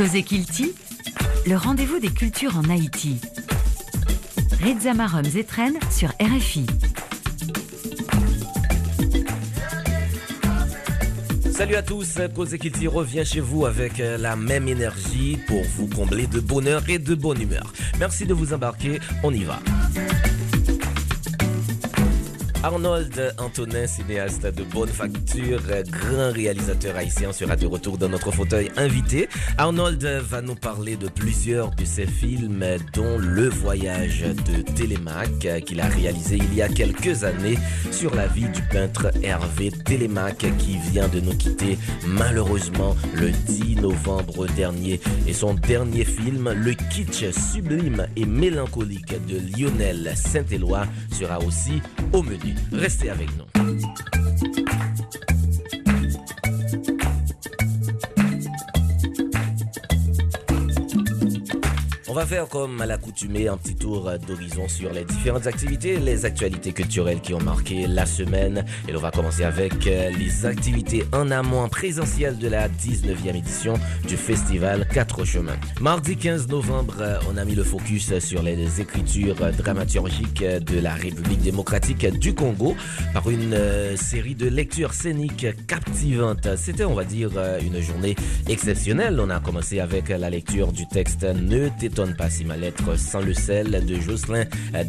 Cosé Kilti, le rendez-vous des cultures en Haïti. Reza Marom Zetren sur RFI. Salut à tous, Cause Kilti revient chez vous avec euh, la même énergie pour vous combler de bonheur et de bonne humeur. Merci de vous embarquer, on y va. Arnold Antonin, cinéaste de bonne facture, grand réalisateur haïtien, sera de retour dans notre fauteuil invité. Arnold va nous parler de plusieurs de ses films, dont Le Voyage de Télémaque, qu'il a réalisé il y a quelques années sur la vie du peintre Hervé Télémaque, qui vient de nous quitter malheureusement le 10 novembre dernier. Et son dernier film, Le kitsch sublime et mélancolique de Lionel Saint-Éloi, sera aussi au menu. Restez avec nous. On va faire comme à l'accoutumée un petit tour d'horizon sur les différentes activités, les actualités culturelles qui ont marqué la semaine. Et on va commencer avec euh, les activités en amont présentielles de la 19e édition du festival Quatre Chemins. Mardi 15 novembre, on a mis le focus sur les écritures dramaturgiques de la République démocratique du Congo par une euh, série de lectures scéniques captivantes. C'était, on va dire, euh, une journée exceptionnelle. On a commencé avec la lecture du texte Ne t'étonne pas si ma lettre sans le sel de Jocelyn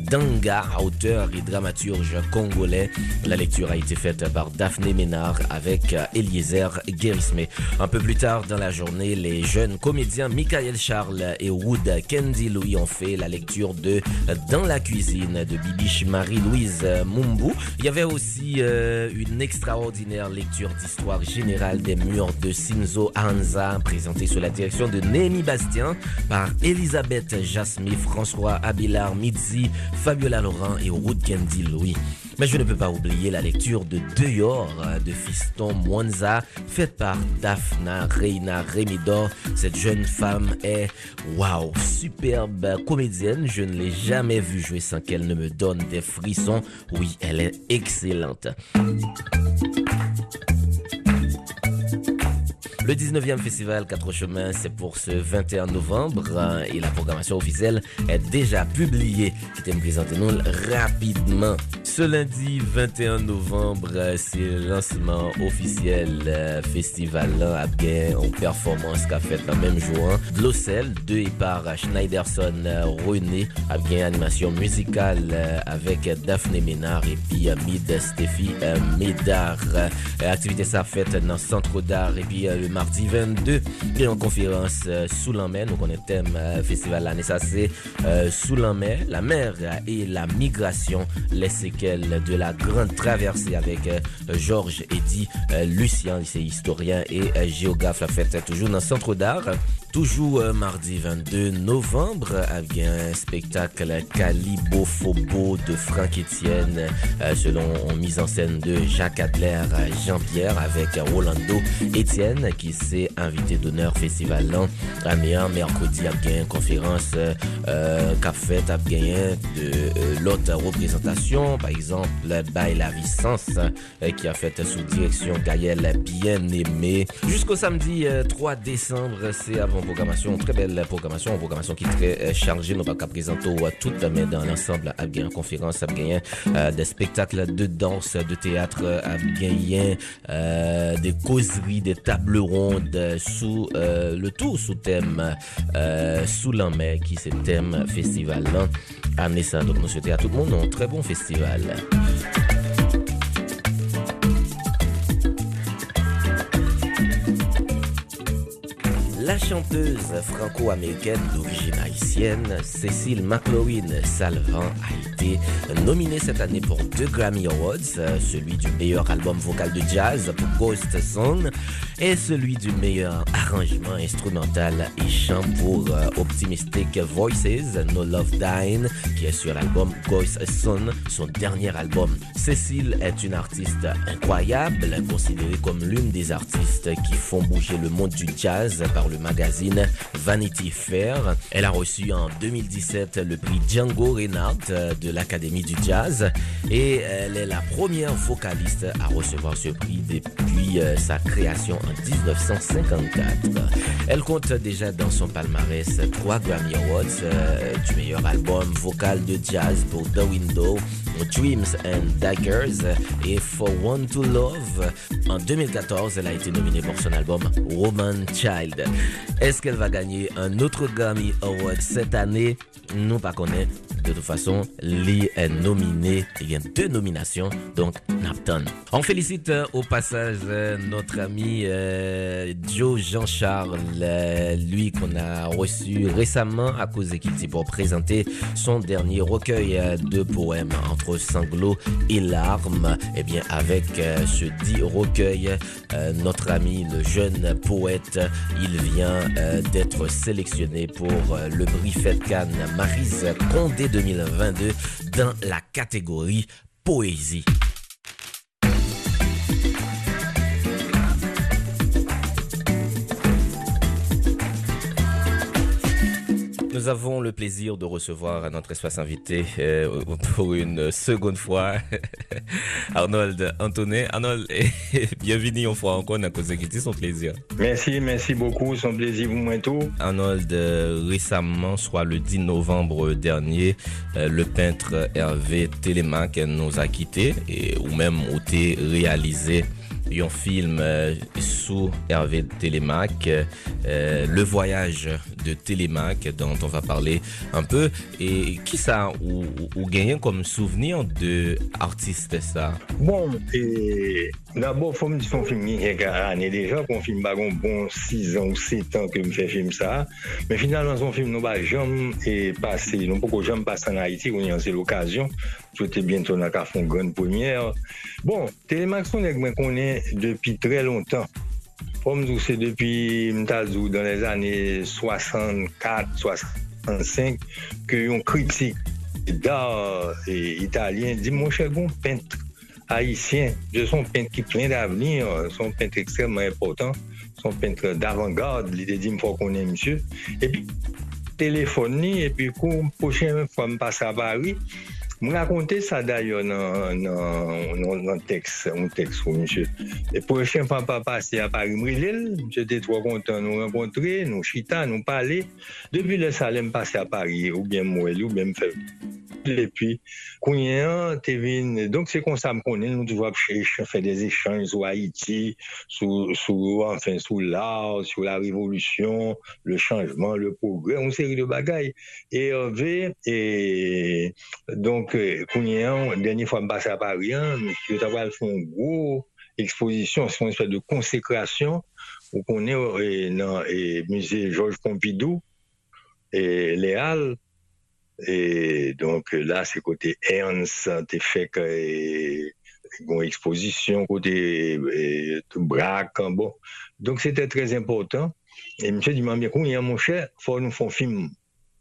Danga, auteur et dramaturge congolais. La lecture a été faite par Daphné Ménard avec Eliezer Guérismé. Un peu plus tard dans la journée, les jeunes comédiens Michael Charles et Wood Candy Louis ont fait la lecture de Dans la cuisine de Bibiche Marie-Louise Mumbu. Il y avait aussi euh, une extraordinaire lecture d'histoire générale des murs de Sinzo Hanza présentée sous la direction de Némi Bastien par Jasmine, François Abelard, Midzi, Fabiola Laurent et Ruth Candy Louis. Mais je ne peux pas oublier la lecture de Dehors de Fiston Mwanza, faite par Daphna Reina Remidor. Cette jeune femme est, waouh, superbe comédienne. Je ne l'ai jamais vue jouer sans qu'elle ne me donne des frissons. Oui, elle est excellente. Le 19e festival Quatre Chemins, c'est pour ce 21 novembre et la programmation officielle est déjà publiée. Qui t'aime présenter nous rapidement. Ce lundi 21 novembre, c'est le lancement officiel festival là, bien en performance qu'a fait le même jour. Glossel, deux par Schneiderson René, a bien animation musicale avec Daphné Ménard et puis Mid Stéphie Médard. Activité ça faite dans le centre d'art et puis le mardi 22 et en conférence euh, sous la mer. Donc on est thème euh, festival l'année ça c'est euh, sous la mer, la mer et la migration, les séquelles de la grande traversée avec Georges Eddy Lucien, c'est historien et géographe. La fête toujours dans le centre d'art. Toujours mardi 22 novembre, a bien un spectacle Calibophobo de Franck Etienne, selon mise en scène de Jacques Adler, Jean-Pierre, avec Rolando Etienne, qui s'est invité d'honneur festival. À mercredi, a bien une conférence euh, qu'a fait, bien de l'autre représentation, par exemple, Bail la Vicence, qui a fait sous direction Gaël Bien-Aimé. Jusqu'au samedi 3 décembre, c'est avant programmation, très belle programmation, programmation qui est très chargée. Nous pas présenter tout, mais dans l'ensemble, à bien conférence, à bien des spectacles de danse, de théâtre, à euh, des causeries, des tables rondes sous euh, le tout sous thème euh, sous la mer qui c'est thème festival là. Amenez ça, donc nous souhaitons à tout le monde un très bon festival. La chanteuse franco-américaine d'origine haïtienne, Cécile McLaurin Salvant, a été nominée cette année pour deux Grammy Awards, celui du meilleur album vocal de jazz pour Ghost Song et celui du meilleur arrangement instrumental et chant pour Optimistic Voices, No Love Dying, qui est sur l'album Ghost Son, son dernier album. Cécile est une artiste incroyable, considérée comme l'une des artistes qui font bouger le monde du jazz par le magazine Vanity Fair. Elle a reçu en 2017 le prix Django Reinhardt de l'Académie du Jazz et elle est la première vocaliste à recevoir ce prix depuis sa création en 1954. Elle compte déjà dans son palmarès trois Grammy Awards du meilleur album vocal de jazz pour The Window, Dreams and Daggers et For One to Love. En 2014, elle a été nominée pour son album Woman Child. Est-ce qu'elle va gagner un autre Grammy Award cette année? Nous pas connaître. De toute façon, Lee est nominé. Il y a deux nominations, donc Napton. On félicite euh, au passage euh, notre ami euh, Joe Jean-Charles, lui qu'on a reçu récemment à cause qu'il pour présenter son dernier recueil de poèmes entre sanglots et larmes. Et eh bien, avec ce dit recueil, notre ami, le jeune poète, il vient d'être sélectionné pour le Briefet Cannes Marise Condé 2022 dans la catégorie poésie. Nous avons le plaisir de recevoir notre espace invité euh, pour une seconde fois Arnold Antonet. Arnold, bienvenue une fois encore dans Cause son plaisir. Merci, merci beaucoup, son plaisir vous moi tout. Arnold, euh, récemment, soit le 10 novembre dernier, euh, le peintre Hervé Télémac nous a quittés et ou même été réalisé un film euh, sous Hervé Télémac, euh, Le voyage de Télémac, dont on va parler un peu. Et qui ça, ou, ou, gagné comme souvenir de artiste ça? Bon, et d'abord, faut me dire son film il y a quelques déjà, qu'on filme pas bon 6 ans ou 7 ans que je fais film ça. Mais finalement, son film, nous, bah, jamais passé, pas que jamais passé en Haïti, on y a l'occasion. J'étais bientôt dans la grande première. Bon, Télémac, son qu'on connaît depuis très longtemps. Comme c'est depuis dans les années 64, 65, que un critique d'art italien dit Mon cher, bon peintre haïtien, je suis un peintre qui plein d'avenir, son peintre extrêmement important, son peintre d'avant-garde, l'idée dit faut qu'on est monsieur. Et puis, téléphone, et puis, la prochaine fois, je passe à Paris, Mwen rakonte sa dayo nan teks, nan teks pou monsye. E pochen fan pa pase a Paris Mrilil, jete tro kontan nou renkontre, nou chita, nou pale. Depi le salem pase a Paris, ou bien mweli, ou bien mfevi. Et puis, donc c'est comme ça qu'on est, nous devons faire des échanges sur Haïti, sur, enfin, sur l'art, sur la révolution, le changement, le progrès, une série de bagailles. Et, Hervé, et donc, la dernière fois, je passé à Paris, hein, monsieur Taval fait une grosse exposition, c'est une espèce de consécration, où on est dans le musée Georges Pompidou, et Léal, et donc là, c'est côté Ernst, t'es fait une exposition côté Braque, bon. Donc c'était très important. Et monsieur dit, bien, il y a mon cher, faut nous faire un film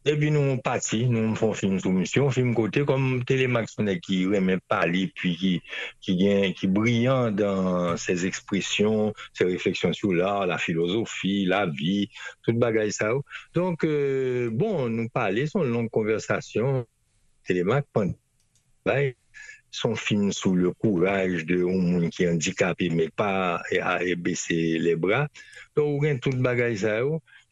et puis nous, on partit, nous, on fait un film sur monsieur, on film côté comme Télémax, qui remet parler, puis qui, qui, qui est brillant dans ses expressions, ses réflexions sur l'art, la philosophie, la vie, tout bagaille ça. Donc, euh, bon, nous parler, son longue conversation, Télémax, son film sur le courage de un monde qui est handicapé, mais pas à, baisser les bras. Donc, on tout bagaille ça.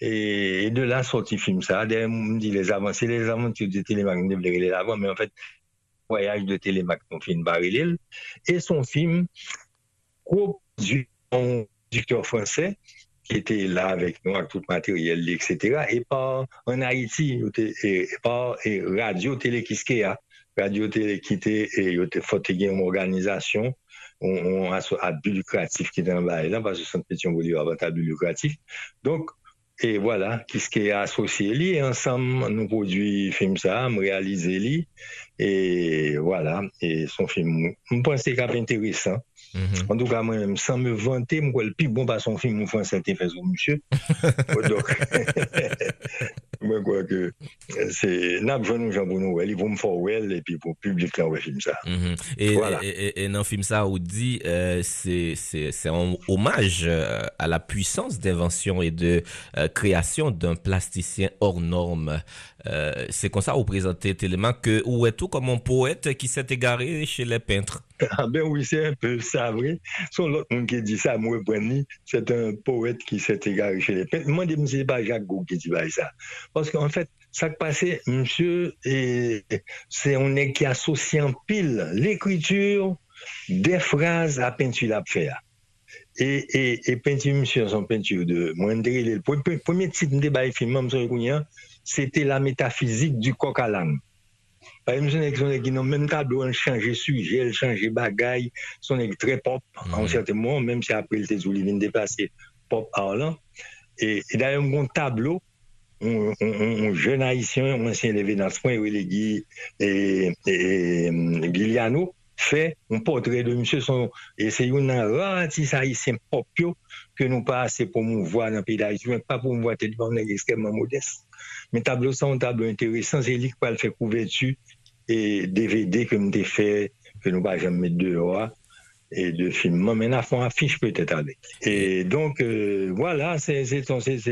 Et, de là, sorti film ça. D'ailleurs, on me dit les avancées, les aventures de Télémac, on les avant, mais en fait, Voyage de Télémac, on fait une barre Et son film, produit un producteur français, qui était là avec nous, avec tout le matériel, etc. Et pas en Haïti, et pas et Radio Télé Kiskeya. Radio Télé qui était, et il était une organisation on, a à but lucratif qui est dans là, parce que Bolivar à but lucratif. Donc, et voilà, qu'est-ce qui est associé li, ensemble, nous produisons film ça, réaliser li, et voilà, et son film, je pense que c'est intéressant. Mm-hmm. En tout cas, moi, sans me vanter, moi, le plus bon pas son film français, fait sur monsieur. Donc, Mwen kwa ke se nap joun nou jan pou nou wel, i pou m fò wel, e pi pou publik la wè film sa. E nan film sa ou di, se an omaj a la pwisans d'invensyon e de kreasyon d'un plastisyen or norm. Se kon sa ou prezante teleman ke ou etou komon poète ki se te gare che le pentre. Ah ben oui, c'est un peu ça, vrai. Son l'autre qui dit ça, moi, c'est un poète qui s'est égaré chez les peintres. Moi, je ne pas Jacques Gou qui dit ça. Parce qu'en fait, ça qui passé, monsieur, c'est on est qui associe en pile l'écriture des phrases à peinture à faire. Et, et, peinture, monsieur, son peinture de Moindre, le premier titre de film, c'était la métaphysique du coq à l'âne. Par exemple, son ek nan menm tablo an chanje suje, an chanje bagay, son ek tre pop, an certain moun, menm si apre lte zou li vin deplase pop a lan. E dayan moun tablo, un jen haisyen, un ansyen leve nan swen, ou le Giliano, fe un potre de msye son, e se yon nan ratis haisyen pop yo, ke nou pa ase pou mou vwa nan pi da haisyen, pa pou mou vwa te dvan nan ekstremman modest. Men tablo sa, un tablo interesan, se li kwa l fè kouvetu, et DVD que me fait que nous pas jamais de dehors et de films. Mais à fond affiche peut-être avec. Et donc, euh, voilà, c'est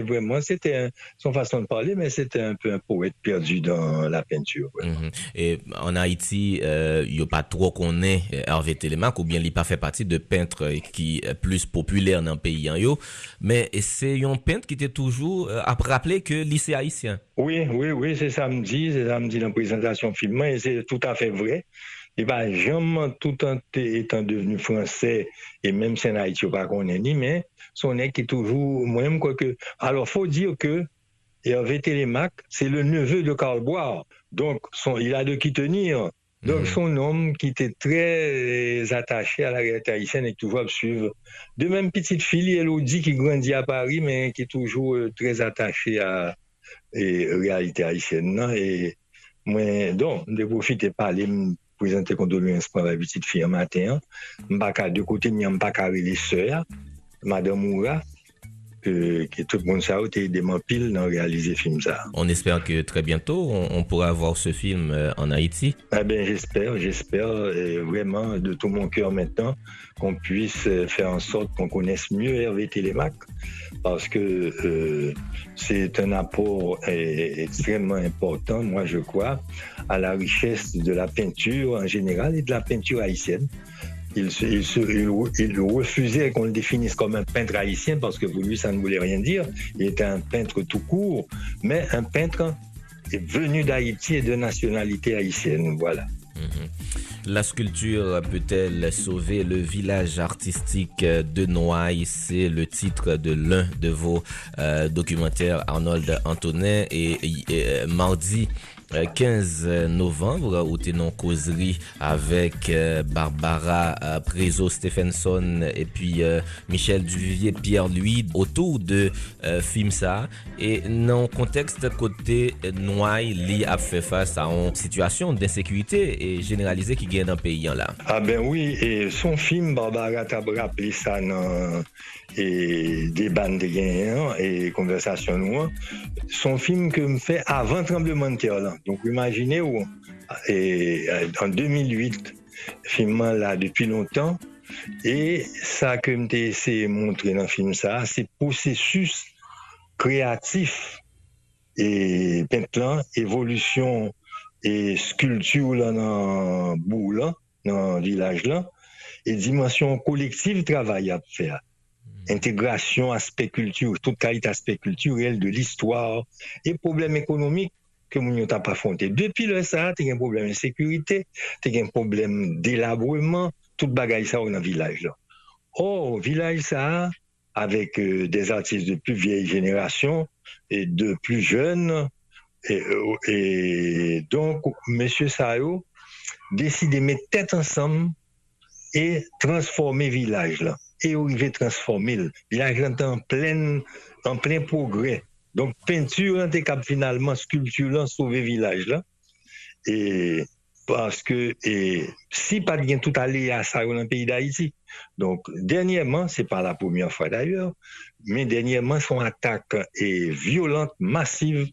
vraiment, c'était son façon de parler, mais c'était un peu un poète perdu dans la peinture. Mhm. Et en Haïti, euh, il n'y a pas trop qu'on est euh, Hervé Télémac, ou bien il pas fait partie de peintres qui est plus populaire dans le pays. Mais c'est un peintre qui était toujours à rappeler que lycée haïtien. Oui, oui, oui, c'est samedi, c'est samedi dans la présentation filmée, et c'est tout à fait vrai. Et bien, jamais tout en étant devenu français, et même si en Haïti, pas qu'on est ni, mais son est qui est toujours, moi-même, quoi que. Alors, faut dire que Hervé Télémac, c'est le neveu de Karl Boire. Donc, son, il a de qui tenir. Donc, mhm. son homme qui était très attaché à la réalité haïtienne et toujours à suivre. De même, petite fille, Elodie, qui grandit à Paris, mais qui est toujours euh, très attachée à la réalité haïtienne. Et moi, donc, je profite de parler prezente kondolens pa la vitit fiyan maten, mpa ka de kote, mpa ka rele sè, madame Moura, que, que, tout le monde ça été pile dans réaliser film ça. On espère que très bientôt on, pourra voir ce film euh, en Haïti. Ah ben j'espère, j'espère vraiment de tout mon cœur maintenant qu'on puisse euh, faire en sorte qu'on connaisse mieux Hervé Télémac parce que euh, c'est un apport extrêmement important, moi je crois, à la richesse de la peinture en général et de la peinture haïtienne. Il, refusait qu'on le définisse comme un peintre haïtien parce que pour lui, ça ne voulait rien dire. Il était un peintre tout court, mais un peintre venu d'Haïti et de nationalité haïtienne. Voilà. Mhm. La sculpture peut-elle sauver le village artistique de Noailles? C'est le titre de l'un de vos euh, documentaires, Arnold Antonin. Et, mardi, 15 novembre où tu non causerie avec euh, Barbara euh, Prezo Stephenson et puis euh, Michel Duvivier Pierre-Louis autour de film ça et dans contexte côté Noailles li a fait face à une situation d'insécurité et généralisée qui gagne dans le pays là. Ah ben oui et son film Barbara t'a rappelé ça dans et des bandes de gagnants et conversations noires. Son film que me fait avant tremblement de terre. Donc imaginez où. Et euh, en 2008 film là depuis longtemps. Et ça que me essayé de montrer dans le film ça c'est processus créatif et maintenant évolution et sculpture là dans bout là dans le village là. Et dimension collective travail à faire. Intégration aspect culture, toute qualité aspect culturel de l'histoire et problèmes économiques que nous n'avons pas affronté. Depuis le un problème de sécurité, tu as un problème d'élabourement, tout bagaille ça dans le village là. Oh, village ça, avec euh, des artistes de plus vieille génération et de plus jeunes, et, euh, donc, Monsieur Sao décide de mettre tête ensemble et transformer village là et il veut transformer. En plein, en plein progrès. Donc, peinture, c'est finalement sculpture, là, sauver village là. Et parce que et, si pas bien tout aller à ça dans le pays d'Haïti. Donc, dernièrement, c'est pas la première fois d'ailleurs, mais dernièrement, son attaque est violente, massive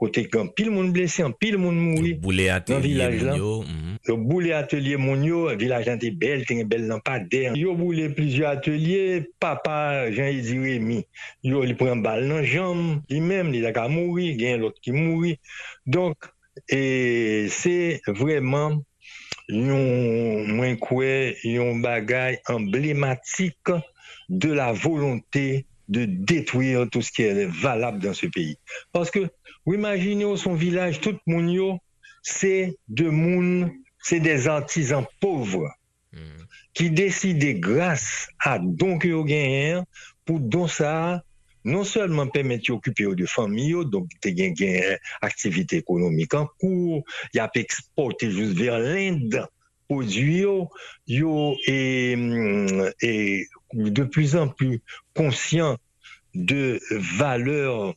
kote kan pil moun blese, an pil moun mouri. Boulé atelier moun yo. Yo boulé atelier moun yo, vilaj lan te bel, te gen bel lan pa der. Yo boulé plizye atelier, papa Jean-Yzi Rémy, yo li pren bal nan jam, li mem li laka mouri, gen lot ki mouri. Donk, e se vreman yon mwen kwe, yon bagay emblematik de la volonté de détruire tout ce qui est valable dans ce pays. Parce que, vous imaginez son village, tout le monde, c'est de moun, c'est des artisans pauvres hmm. qui décident grâce à don que ont pour don ça non seulement permettre d'occuper de familles, donc de une activité économique en cours, il y a exporter juste vers l'Inde, produits, yo est, est de plus en plus conscient de valeurs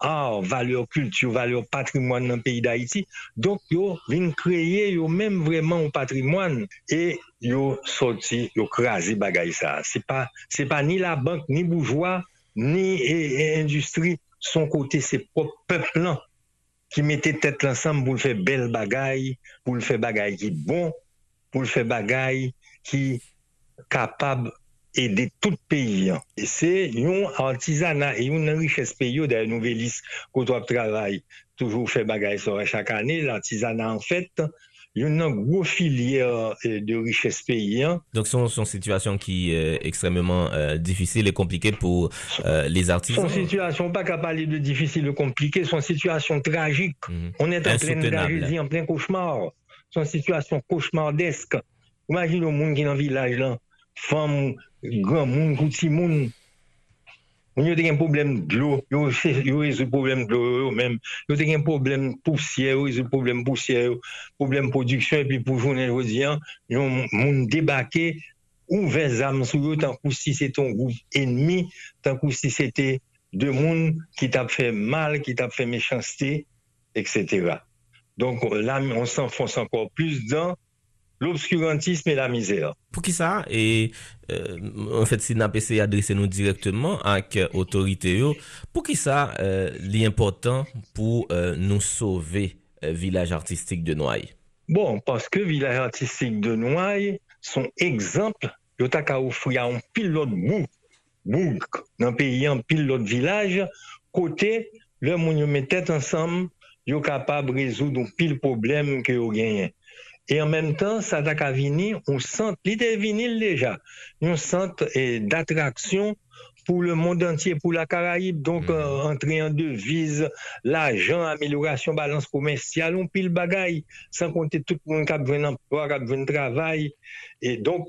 art, valeurs culture, valeurs patrimoine dans le pays d'Haïti. Donc, yo vient créer yo même vraiment un patrimoine et yo sorti, yo crasé bagay ça. C'est pas, c'est pas ni la banque, ni bourgeois, ni industrie, son côté, c'est propre peuple qui mettait tête ensemble pour le faire belle bagaille, pour le faire bagaille qui bon, pour le faire bagaille qui capable d'aider tout pays. Et c'est un artisanat et une richesse pays dans nouvelle liste qu'on doit travailler. Toujours faire bagaille chaque année. L'artisanat, en fait, il y a une grosse filière euh, de richesse pays. Donc, c'est une situation qui est extrêmement euh, difficile et compliquée pour euh, les artisans. Son situation, pas qu'à parler de difficile ou compliquée, son situation tragique. Mhm. On est en pleine tragédie, en plein cauchemar. Son situation cauchemardesque. Imagine le monde qui est dans le village là, femmes, grand monde, petit monde. On a un problème de l'eau, yo résout le problème de l'eau a un problème poussière, yo résout le problème poussière, problème production et puis pour journée aujourd'hui, yo monde débarqué ouvert les sur eux tant que si c'est ton groupe ennemi, tant que si c'était deux monde qui t'a fait mal, qui t'a fait méchanceté, etc. Donc là, on s'enfonce encore plus dans l'obscurantisme et la misère. Pou ki sa, e, euh, en fèt fait, si NAPC adrese nou direktman ak otorite euh, yo, pou ki sa euh, li important pou euh, nou sauve euh, village artistique de Nouaille? Bon, paske village artistique de Nouaille son ekzamp yo tak a oufou ya an pil lot bouk, bouk nan peyi an pil lot village, kote le moun yo metet ansam sont capables de résoudre pile problème que vous gagnez. Et en même temps, ça a venir on centre, l'idée vinyle déjà, un centre d'attraction pour le monde entier, pour la Caraïbe, donc mm -hmm. entrée en devise, l'argent, amélioration, balance commerciale, on pile bagaille, sans compter tout le monde qui a besoin d'emploi, qui a besoin de travail. Et donc,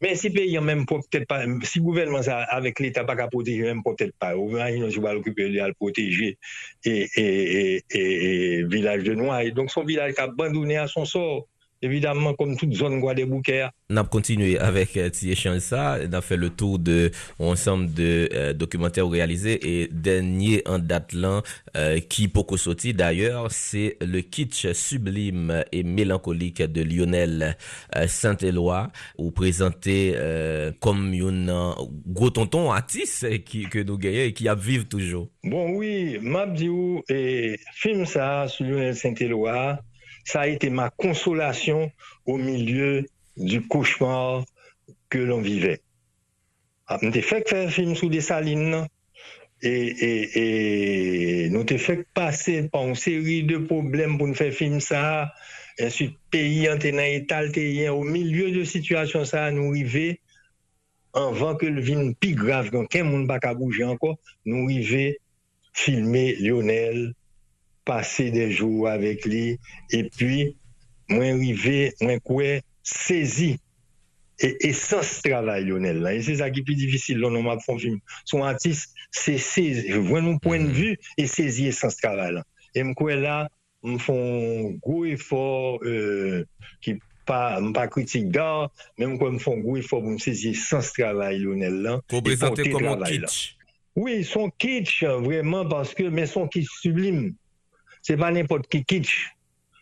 mais si peut-être pas, si le gouvernement avec l'État pas qu'à protéger, même peut-être pas, ou bien je vais l'occuper de le protéger et, et, et, et, village de Noailles. Donc son village qui a abandonné à son sort évidemment comme toute zone Guadeloupe. On a continué avec euh, ça, on a fait le tour de ensemble de euh, documentaires réalisés et dernier en date là euh, qui beaucoup sorti d'ailleurs, c'est le kitsch sublime et mélancolique de Lionel euh, Saint-Éloi ou présenté euh, comme un gros tonton artiste qui que nous gagnons et qui a vivre toujours. Bon oui, Mabdiou et film ça sur Lionel Saint-Éloi ça a été ma consolation au milieu du cauchemar que l'on vivait. Ah, nous avons fait faire un film sous des salines et, et, et nous avons fait passer par une série de problèmes pour nous faire film ça. Ensuite, pays état au milieu de situation ça nous arriver avant que le film plus grave, quand quelqu'un ne pas bouger encore, nous arriver filmer Lionel pase de jou avèk li, epi mwen rive, mwen kwe sezi e esans travay Lionel la. E se sa ki pi divisil lò nan map fon film. Son atis se sezi, vwen nou poen de vu, e sezi esans travay la. E mwen kwe la, mwen fon gwo efor euh, ki mwen pa kritik da, men mwen mwen fon gwo efor mwen sezi esans travay Lionel la. Kou prezante komon kitsch. Oui, son kitsch, vreman, men son kitsch sublime. C'est pas n'importe qui kitsch.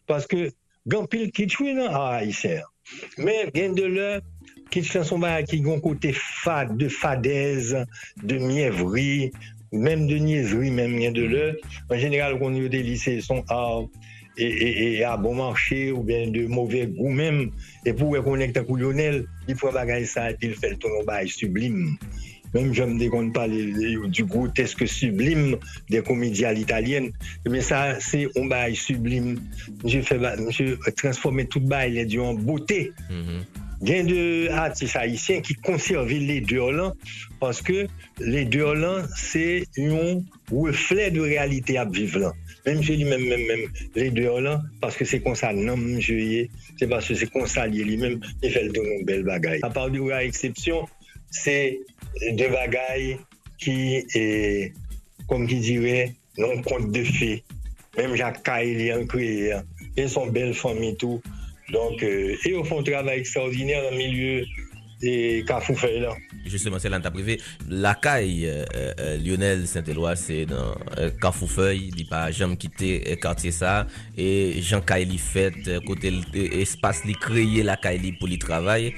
Parce que, grand pile kitsch, oui, non, ah, il sert. Mais, gain de l'heure, kitsch son qui ont côté fade, de fadaise, de mièvrerie, même de niaiserie, même rien de l'heure. En général, quand on des lycées sont à, et, à bon marché ou bien de mauvais goût même. Et pour reconnaître un Lionel, il faut bagailler ça et puis il fait le ton bail sublime. Même je me déconne pas du grotesque sublime des comédies à l'italienne. Mais ça, c'est un bail sublime. Je fais, je transformer tout bail en beauté. Mm-hmm. Il y a des artistes haïtiens qui conservent les deux là parce que les deux là, c'est un reflet de réalité à vivre là. Même je dis même, même, même les deux là, parce que c'est comme ça, non, je c'est parce que c'est comme ça, lui-même, il fait le don belle bagaille. À part de exception, c'est des bagailles qui est, comme qui dirait, non compte de fait. Même Jacques Caille, il a créé, et son belle famille tout. Donc, euh, et au fond, travail extraordinaire dans le milieu des Cafoufeuilles là. Justement, c'est là ta privé. La caille euh, euh, Lionel Saint-Éloi, c'est dans euh, Cafoufeuille. Il pas jamais quitté quartier ça. Et Jean Kaili fait côté espace li créé la caille pour le travail.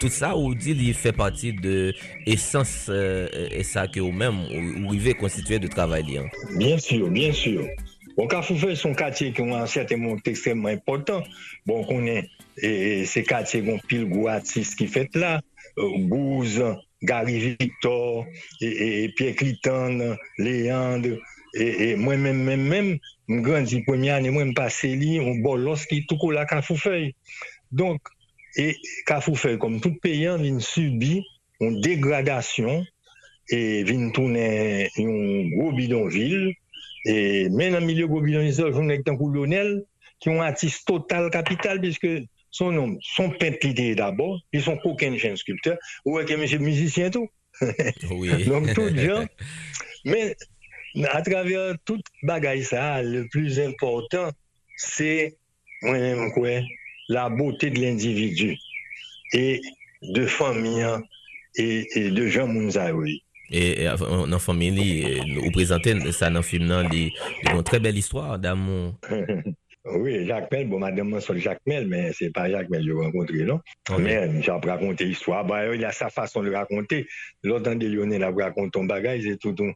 tout ça, ou dit, il fait partie de essence et ça que vous-même, vous arrivez constitué de travail. Hein. Bien sûr, bien sûr. Bon, Wakafoufe son katye ki yon ansye te moun ekstremman important. Bon konen, se katye yon pil gwo atis ki fet la, Gouz, Gary Victor, Pierre Cliton, Leandre, mwen men men men, mwen grandzi premye ane mwen mpase li, mwen bolos ki toukou la Kafoufei. Donk, Kafoufei, kom tout peyan, vin subi yon degradasyon, vin toune yon gro bidonvil, et même dans le milieu gobinanisme, je suis un colonel qui ont un artiste total capital, puisque son nom, son peintre d'abord, ils sont aucun jeune sculpteur, ou est monsieur musicien tout. Oui. Donc tout gens. Mais à travers toute bagaille ça, le plus important, c'est moi-même quoi, la beauté de l'individu et de famille et, de gens Mounzaoui. E, e nan fami li, e, ou prezante sa nan film nan, li yon tre bel istwa, damon. Oui, Jacques Mel, bon, madame, moi, c'est Jacques Mel, mais c'est pas Jacques Mel que j'ai rencontré, non? Okay. Mais euh, j'ai raconté l'histoire. Bah, euh, il y a sa façon de raconter. L'autre, dans des Lyonnais, il a raconté ton bagage et tout, tout.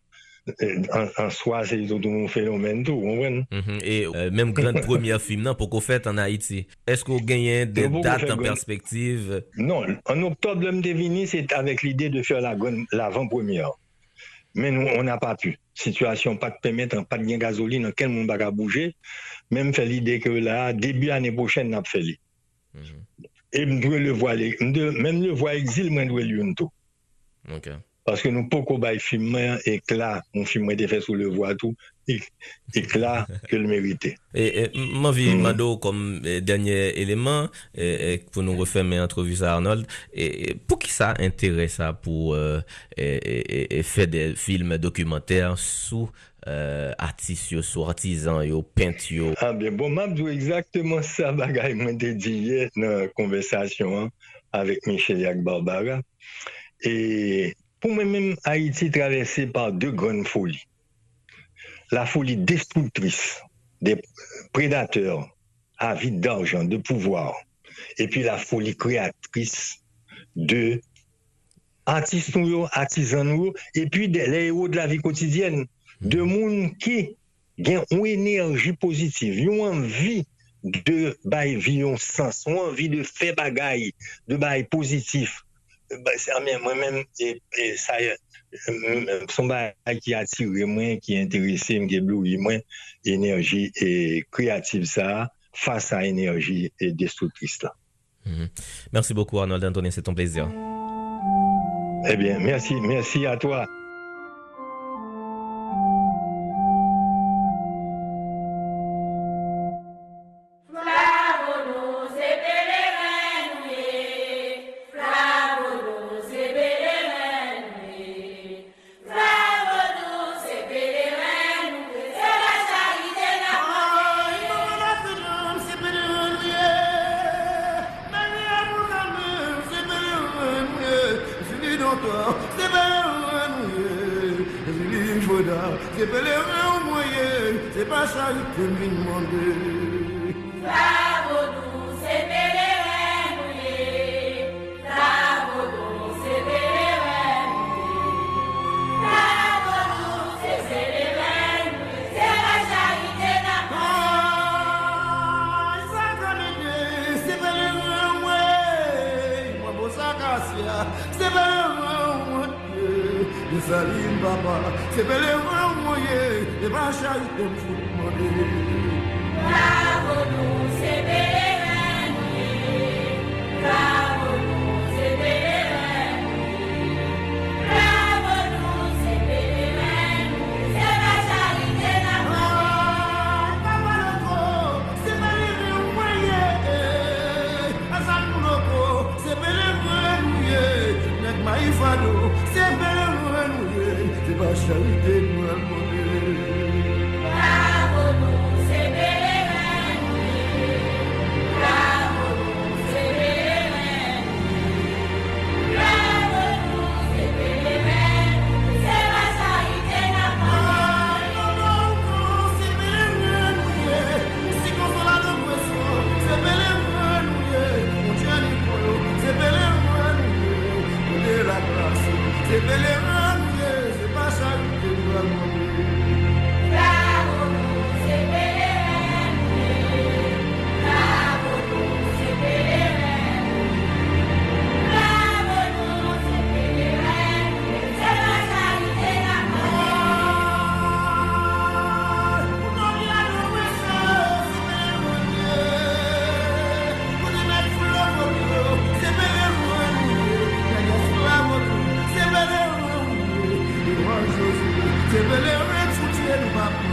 an swa se yon tou moun fenomen tou, mwen. E menm grand premier film nan pou ko fèt an Haiti, esko genyen de dat an perspektiv? Non, an oktobre m devini, se avèk l'ide de fèr l'avant-premier. Men nou, an a pa pu. Situasyon pa t'pemet an pat gen gazoli nan ken moun baga bouje, men m fè l'ide ke la, debi anè pochèn nap fè li. E m dwe le vwa, mèm le vwa exil mwen dwe li yon tou. Ok. Paske nou poko bay filmen ekla, moun filmen te fè sou le vwa tou, ekla ke l merite. E, e, mwen vi mm. Mado kom e, denye eleman, pou nou refèmè entrovisa Arnold, pou ki sa entere sa pou euh, fè de film dokumentèr sou euh, artis yo, sou artisan yo, pent yo? A, bien, bon, mwen djou exactement sa bagay mwen te diye nan konversasyon an, avèk Micheliak Barbara, e pour moi-même, Haïti est traversé par deux grandes folies. La folie destructrice des prédateurs avides d'argent, de pouvoir, et puis la folie créatrice de artistes artisans et puis des héros de la vie quotidienne, de monde qui ont une énergie positive, ont envie de bailler vie un sens, ont envie de faire bagaille, de bailler positif, bah, moi-même, et, ça, euh, son qui attire moi, qui intéresse, qui éblouit moi, énergie et créative ça, face à énergie et destructrice là. Mhm. Merci beaucoup Arnold Anthony, c'est ton plaisir. Eh bien, merci, merci à toi.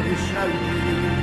you shall be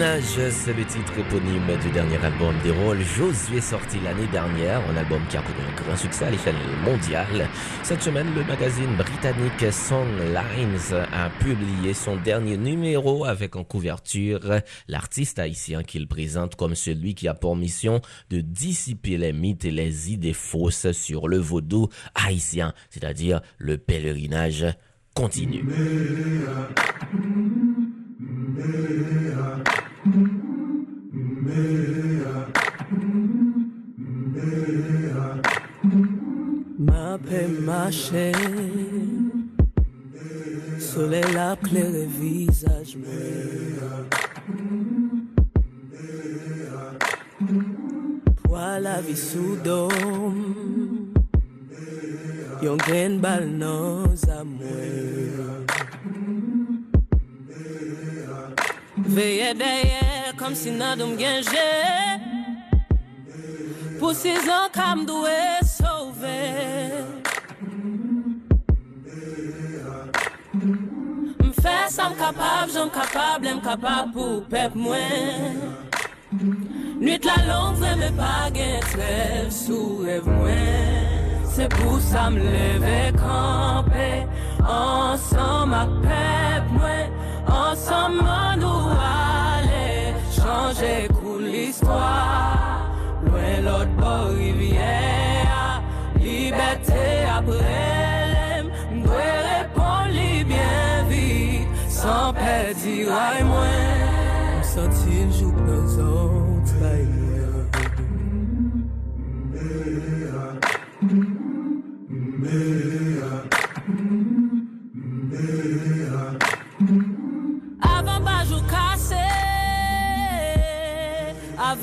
c'est le titre éponyme du dernier album des rôles. Josué sorti l'année dernière, un album qui a connu un grand succès à l'échelle mondiale. Cette semaine, le magazine britannique Songlines a publié son dernier numéro avec en couverture l'artiste haïtien qu'il présente comme celui qui a pour mission de dissiper les mythes et les idées fausses sur le vaudou haïtien, c'est-à-dire le pèlerinage continu. Ma pe mache Soleil la claire visage Poil la vie sous dôme. Yon gen bal nan zamwe Veye derrière comme si nan doum genje Pour six ans kam doué sauver M'fè sam kapab, j'en kapab, l'em kapab pou pep mwen Nuit la longue, vreme pa gen trêve sou rêve mwen C'est pour ça me lever camper Ensemble à pep mwen Ensemble nous aller Changer cool l'histoire. Loin l'autre bord rivière Liberté après. L'aime M'doit répondre bien vite Sans perdre moins. Sentir le jour présent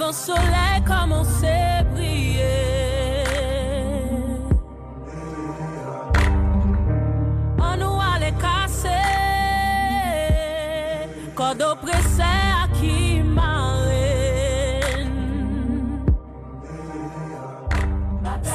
Avant soleil commence à briller On nous allait casser Cordeau pressé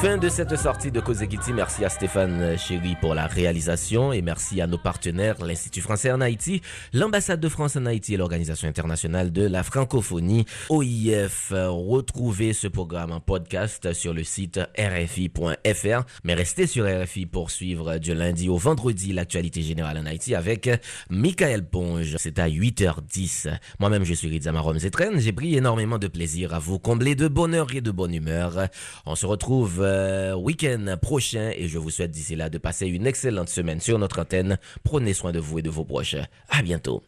Fin de cette sortie de Kozekiti. Merci à Stéphane Chéry pour la réalisation et merci à nos partenaires, l'Institut français en Haïti, l'ambassade de France en Haïti et l'Organisation internationale de la francophonie, OIF. Retrouvez ce programme en podcast sur le site rfi.fr. Mais restez sur RFI pour suivre du lundi au vendredi l'actualité générale en Haïti avec Michael Ponge. C'est à 8h10. Moi-même, je suis Rizama Zetren. J'ai pris énormément de plaisir à vous combler de bonheur et de bonne humeur. On se retrouve euh, week-end prochain et je vous souhaite d'ici là de passer une excellente semaine sur notre antenne. Prenez soin de vous et de vos proches. À bientôt.